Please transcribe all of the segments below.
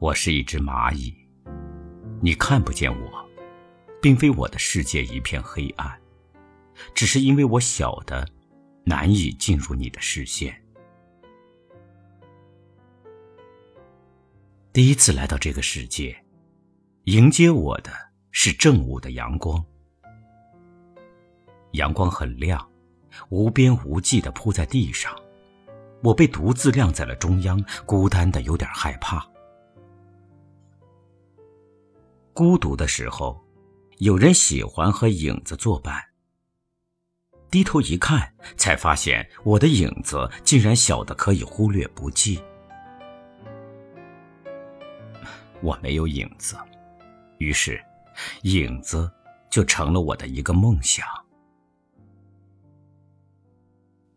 我是一只蚂蚁，你看不见我，并非我的世界一片黑暗，只是因为我小的难以进入你的视线。第一次来到这个世界，迎接我的是正午的阳光。阳光很亮，无边无际的铺在地上，我被独自晾在了中央，孤单的有点害怕。孤独的时候，有人喜欢和影子作伴。低头一看，才发现我的影子竟然小的可以忽略不计。我没有影子，于是，影子就成了我的一个梦想。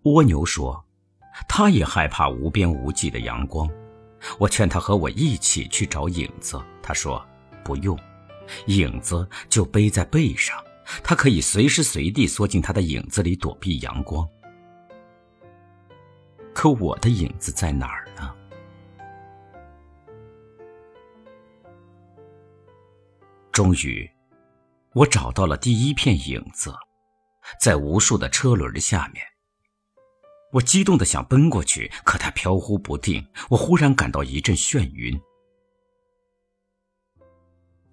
蜗牛说：“他也害怕无边无际的阳光。”我劝他和我一起去找影子，他说：“不用，影子就背在背上，他可以随时随地缩进他的影子里躲避阳光。”可我的影子在哪儿呢？终于，我找到了第一片影子，在无数的车轮下面。我激动的想奔过去，可它飘忽不定。我忽然感到一阵眩晕。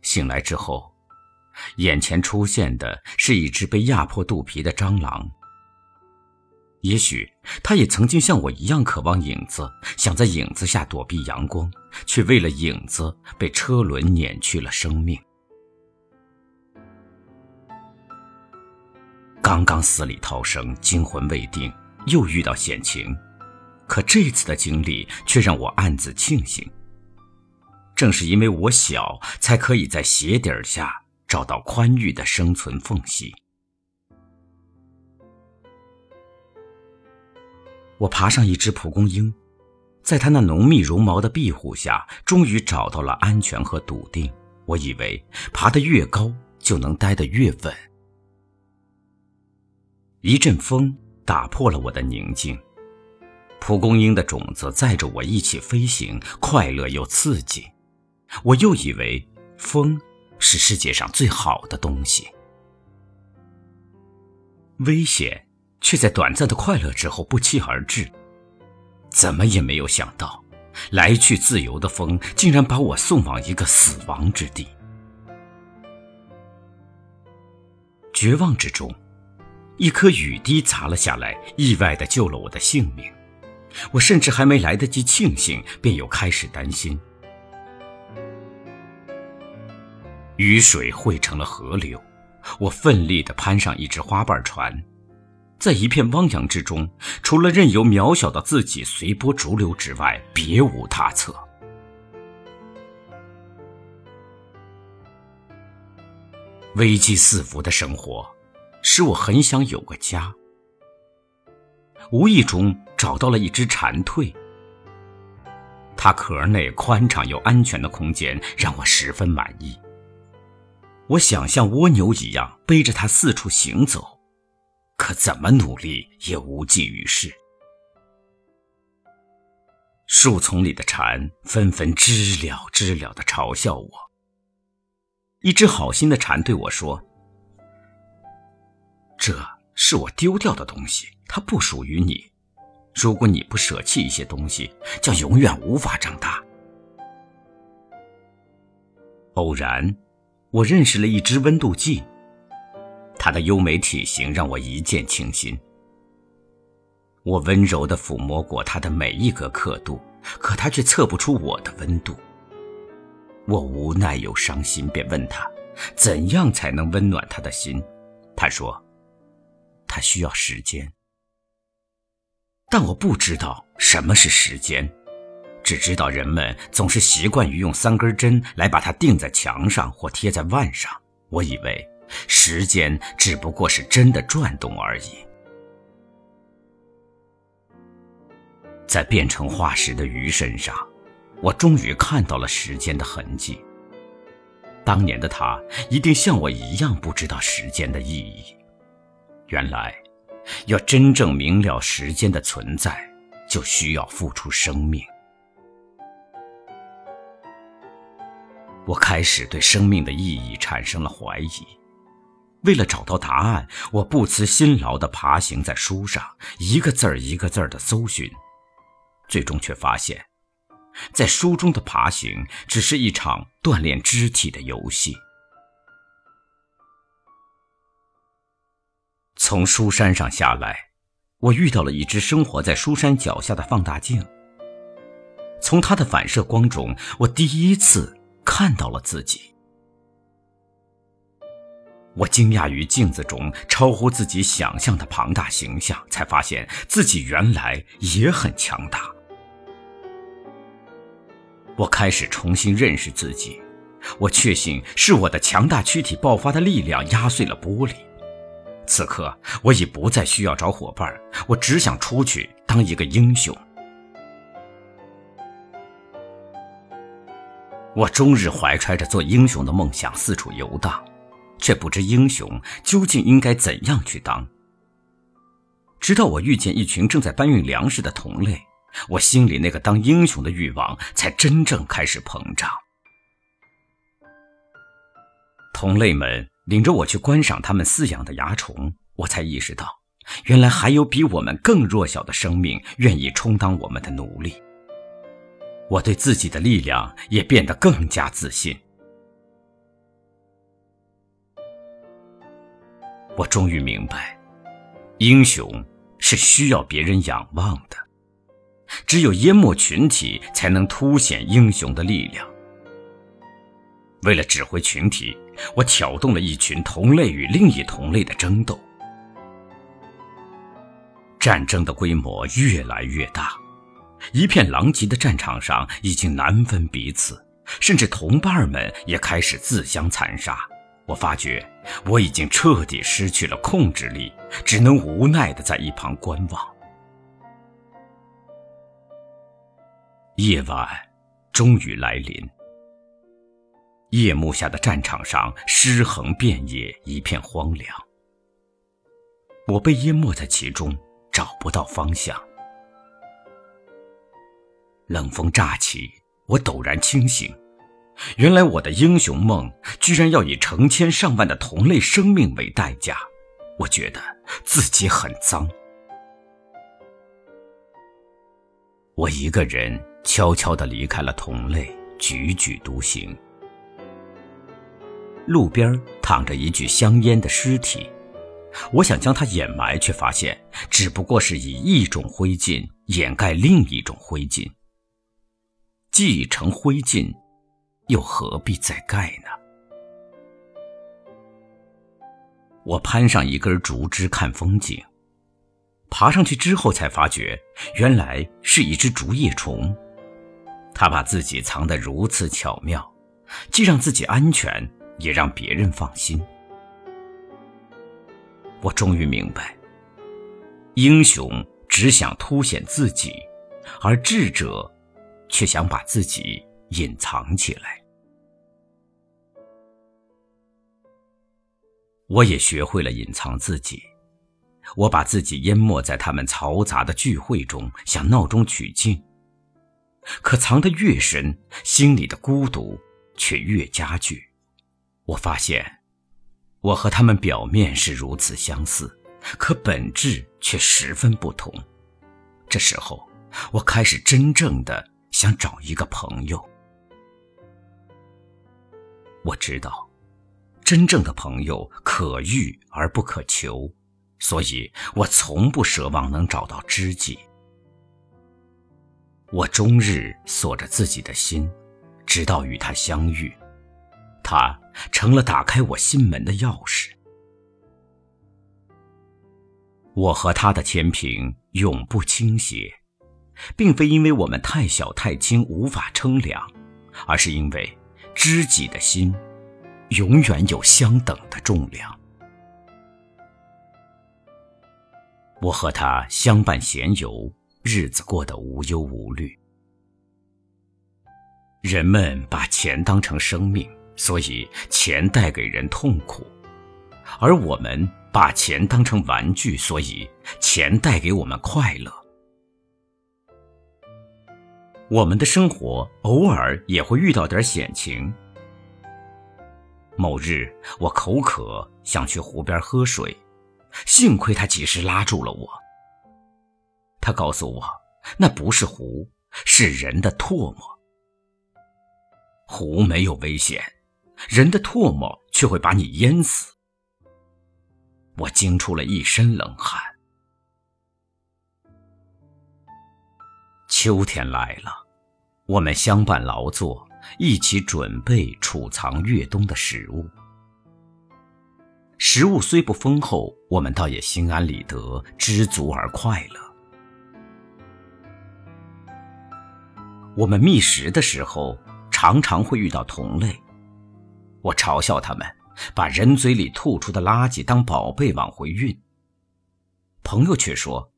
醒来之后，眼前出现的是一只被压迫肚皮的蟑螂。也许他也曾经像我一样渴望影子，想在影子下躲避阳光，却为了影子被车轮碾去了生命。刚刚死里逃生，惊魂未定。又遇到险情，可这次的经历却让我暗自庆幸。正是因为我小，才可以在鞋底下找到宽裕的生存缝隙。我爬上一只蒲公英，在它那浓密绒毛的庇护下，终于找到了安全和笃定。我以为爬得越高，就能待得越稳。一阵风。打破了我的宁静。蒲公英的种子载着我一起飞行，快乐又刺激。我又以为风是世界上最好的东西。危险却在短暂的快乐之后不期而至。怎么也没有想到，来去自由的风竟然把我送往一个死亡之地。绝望之中。一颗雨滴砸了下来，意外的救了我的性命。我甚至还没来得及庆幸，便又开始担心。雨水汇成了河流，我奋力的攀上一只花瓣船，在一片汪洋之中，除了任由渺小的自己随波逐流之外，别无他策。危机四伏的生活。使我很想有个家。无意中找到了一只蝉蜕，它壳内宽敞又安全的空间让我十分满意。我想像蜗牛一样背着它四处行走，可怎么努力也无济于事。树丛里的蝉纷纷知了知了地嘲笑我。一只好心的蝉对我说。这是我丢掉的东西，它不属于你。如果你不舍弃一些东西，将永远无法长大。偶然，我认识了一只温度计，它的优美体型让我一见倾心。我温柔地抚摸过它的每一个刻度，可它却测不出我的温度。我无奈又伤心，便问他，怎样才能温暖他的心？他说。他需要时间，但我不知道什么是时间，只知道人们总是习惯于用三根针来把它钉在墙上或贴在腕上。我以为时间只不过是针的转动而已。在变成化石的鱼身上，我终于看到了时间的痕迹。当年的他一定像我一样不知道时间的意义。原来，要真正明了时间的存在，就需要付出生命。我开始对生命的意义产生了怀疑。为了找到答案，我不辞辛劳地爬行在书上，一个字儿一个字儿地搜寻，最终却发现，在书中的爬行只是一场锻炼肢体的游戏。从书山上下来，我遇到了一只生活在书山脚下的放大镜。从它的反射光中，我第一次看到了自己。我惊讶于镜子中超乎自己想象的庞大形象，才发现自己原来也很强大。我开始重新认识自己，我确信是我的强大躯体爆发的力量压碎了玻璃。此刻，我已不再需要找伙伴，我只想出去当一个英雄。我终日怀揣着做英雄的梦想四处游荡。却不知英雄究竟应该怎样去当。直到我遇见一群正在搬运粮食的同类，我心里那个当英雄的欲望才真正开始膨胀。同类们领着我去观赏他们饲养的蚜虫，我才意识到，原来还有比我们更弱小的生命愿意充当我们的奴隶。我对自己的力量也变得更加自信。我终于明白，英雄是需要别人仰望的，只有淹没群体，才能凸显英雄的力量。为了指挥群体，我挑动了一群同类与另一同类的争斗。战争的规模越来越大，一片狼藉的战场上已经难分彼此，甚至同伴们也开始自相残杀。我发觉我已经彻底失去了控制力，只能无奈的在一旁观望。夜晚终于来临，夜幕下的战场上尸横遍野，一片荒凉。我被淹没在其中，找不到方向。冷风乍起，我陡然清醒。原来我的英雄梦居然要以成千上万的同类生命为代价，我觉得自己很脏。我一个人悄悄地离开了同类，踽踽独行。路边躺着一具香烟的尸体，我想将它掩埋，却发现只不过是以一种灰烬掩盖另一种灰烬，既已成灰烬。又何必再盖呢？我攀上一根竹枝看风景，爬上去之后才发觉，原来是一只竹叶虫。它把自己藏得如此巧妙，既让自己安全，也让别人放心。我终于明白，英雄只想凸显自己，而智者却想把自己隐藏起来。我也学会了隐藏自己，我把自己淹没在他们嘈杂的聚会中，想闹中取静。可藏得越深，心里的孤独却越加剧。我发现，我和他们表面是如此相似，可本质却十分不同。这时候，我开始真正的想找一个朋友。我知道。真正的朋友可遇而不可求，所以我从不奢望能找到知己。我终日锁着自己的心，直到与他相遇，他成了打开我心门的钥匙。我和他的天平永不倾斜，并非因为我们太小太轻无法称量，而是因为知己的心。永远有相等的重量。我和他相伴闲游，日子过得无忧无虑。人们把钱当成生命，所以钱带给人痛苦；而我们把钱当成玩具，所以钱带给我们快乐。我们的生活偶尔也会遇到点险情。某日，我口渴，想去湖边喝水，幸亏他及时拉住了我。他告诉我，那不是湖，是人的唾沫。湖没有危险，人的唾沫却会把你淹死。我惊出了一身冷汗。秋天来了，我们相伴劳作。一起准备储藏越冬的食物。食物虽不丰厚，我们倒也心安理得，知足而快乐。我们觅食的时候，常常会遇到同类。我嘲笑他们，把人嘴里吐出的垃圾当宝贝往回运。朋友却说，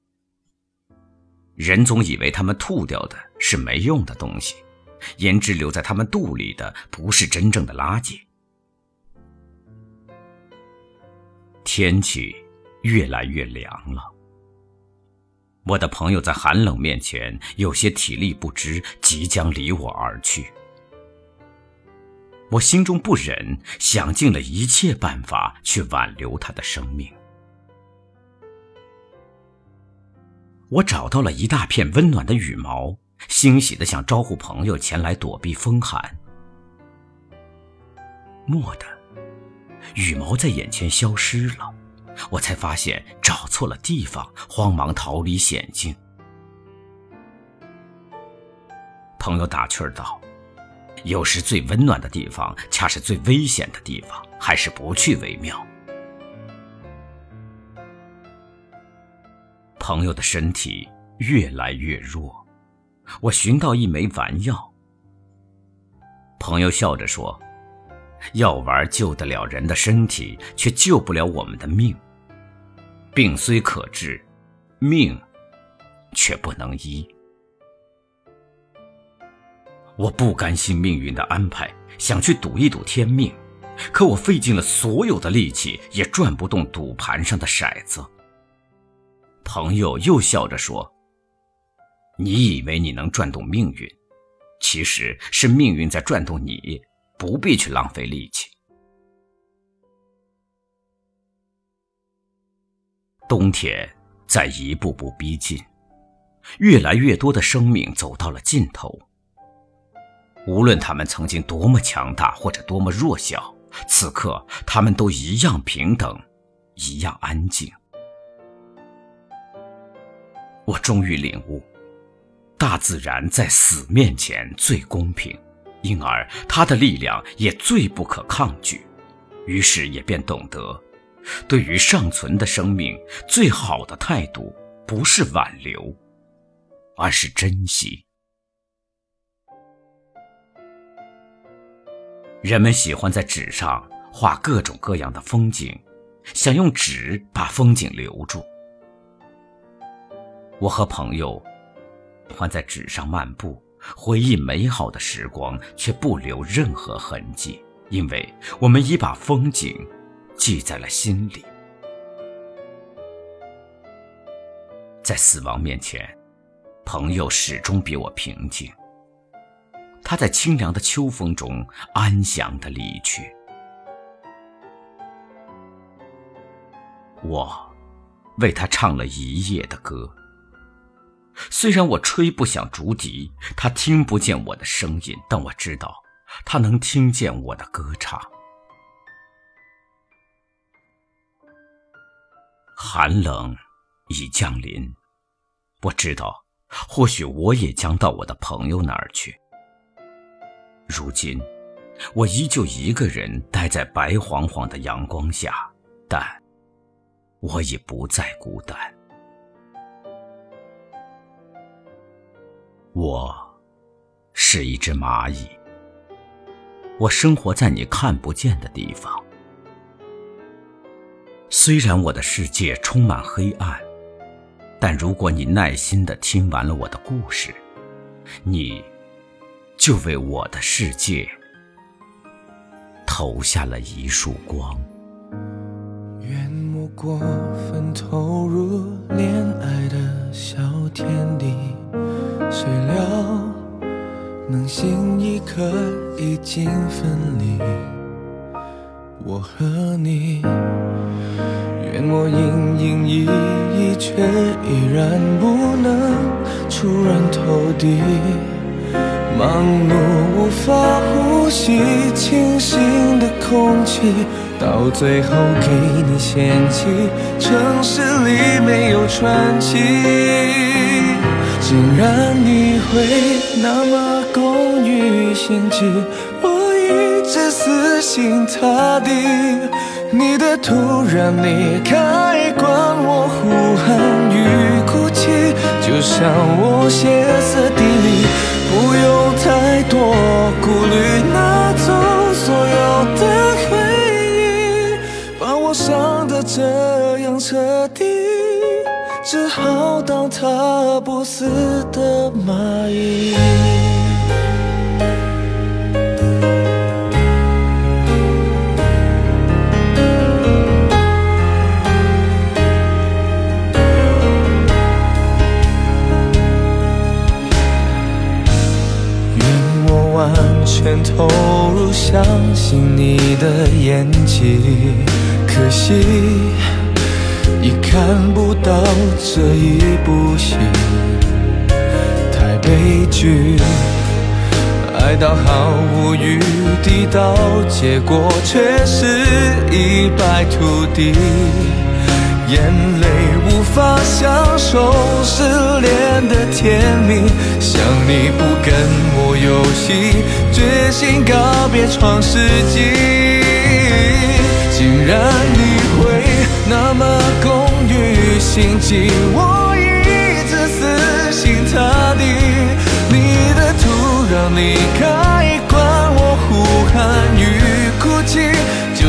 人总以为他们吐掉的是没用的东西。胭脂留在他们肚里的不是真正的垃圾。天气越来越凉了，我的朋友在寒冷面前有些体力不支，即将离我而去。我心中不忍，想尽了一切办法去挽留他的生命。我找到了一大片温暖的羽毛。欣喜的想招呼朋友前来躲避风寒，蓦地，羽毛在眼前消失了，我才发现找错了地方，慌忙逃离险境。朋友打趣道：“有时最温暖的地方，恰是最危险的地方，还是不去为妙。”朋友的身体越来越弱。我寻到一枚丸药，朋友笑着说：“药丸救得了人的身体，却救不了我们的命。病虽可治，命却不能医。”我不甘心命运的安排，想去赌一赌天命，可我费尽了所有的力气，也转不动赌盘上的骰子。朋友又笑着说。你以为你能转动命运，其实是命运在转动你，不必去浪费力气。冬天在一步步逼近，越来越多的生命走到了尽头。无论他们曾经多么强大或者多么弱小，此刻他们都一样平等，一样安静。我终于领悟。大自然在死面前最公平，因而它的力量也最不可抗拒。于是也便懂得，对于尚存的生命，最好的态度不是挽留，而是珍惜。人们喜欢在纸上画各种各样的风景，想用纸把风景留住。我和朋友。欢在纸上漫步，回忆美好的时光，却不留任何痕迹，因为我们已把风景记在了心里。在死亡面前，朋友始终比我平静。他在清凉的秋风中安详的离去，我为他唱了一夜的歌。虽然我吹不响竹笛，他听不见我的声音，但我知道，他能听见我的歌唱。寒冷已降临，我知道，或许我也将到我的朋友那儿去。如今，我依旧一个人待在白晃晃的阳光下，但我已不再孤单。我是一只蚂蚁，我生活在你看不见的地方。虽然我的世界充满黑暗，但如果你耐心的听完了我的故事，你就为我的世界投下了一束光。愿莫过分投入经分离。我和你。愿我营营役役，却依然不能出人头地。忙碌无法呼吸清新的空气，到最后给你嫌弃。城市里没有传奇，竟然你会那么心机，我一直死心塌地。你的突然离开，管我呼喊与哭泣，就像我歇斯底里。不用太多顾虑，拿走所有的回忆，把我伤得这样彻底，只好当它不死的蚂蚁。全投入，相信你的演技。可惜已看不到这一部戏，太悲剧。爱到毫无余地，到结果却是一败涂地。眼泪无法享受失恋的甜蜜，想你不跟我游戏，决心告别创世纪。竟然你会那么工于心计，我一直死心塌地。你的突然离开，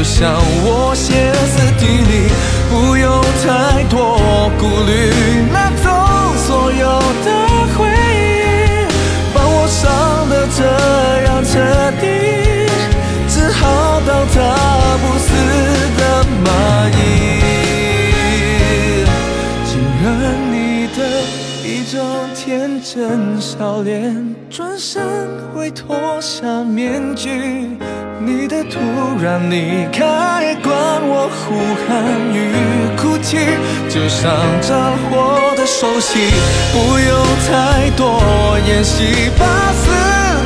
像我歇斯底里。不用太多顾虑，拿走所有的回忆，把我伤得这样彻底，只好当它不死的蚂蚁。竟然你的一张天真笑脸，转身会脱下面具。你的突然离开，管我呼喊与哭泣，就像战火的手戏，不用太多演戏，把思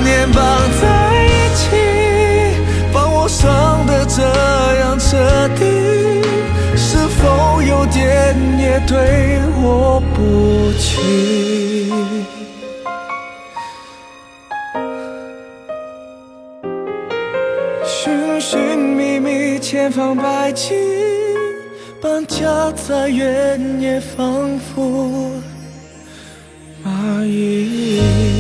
念绑在一起，把我伤得这样彻底，是否有点也对我不起？千方百计，搬家再远也仿佛蚂蚁。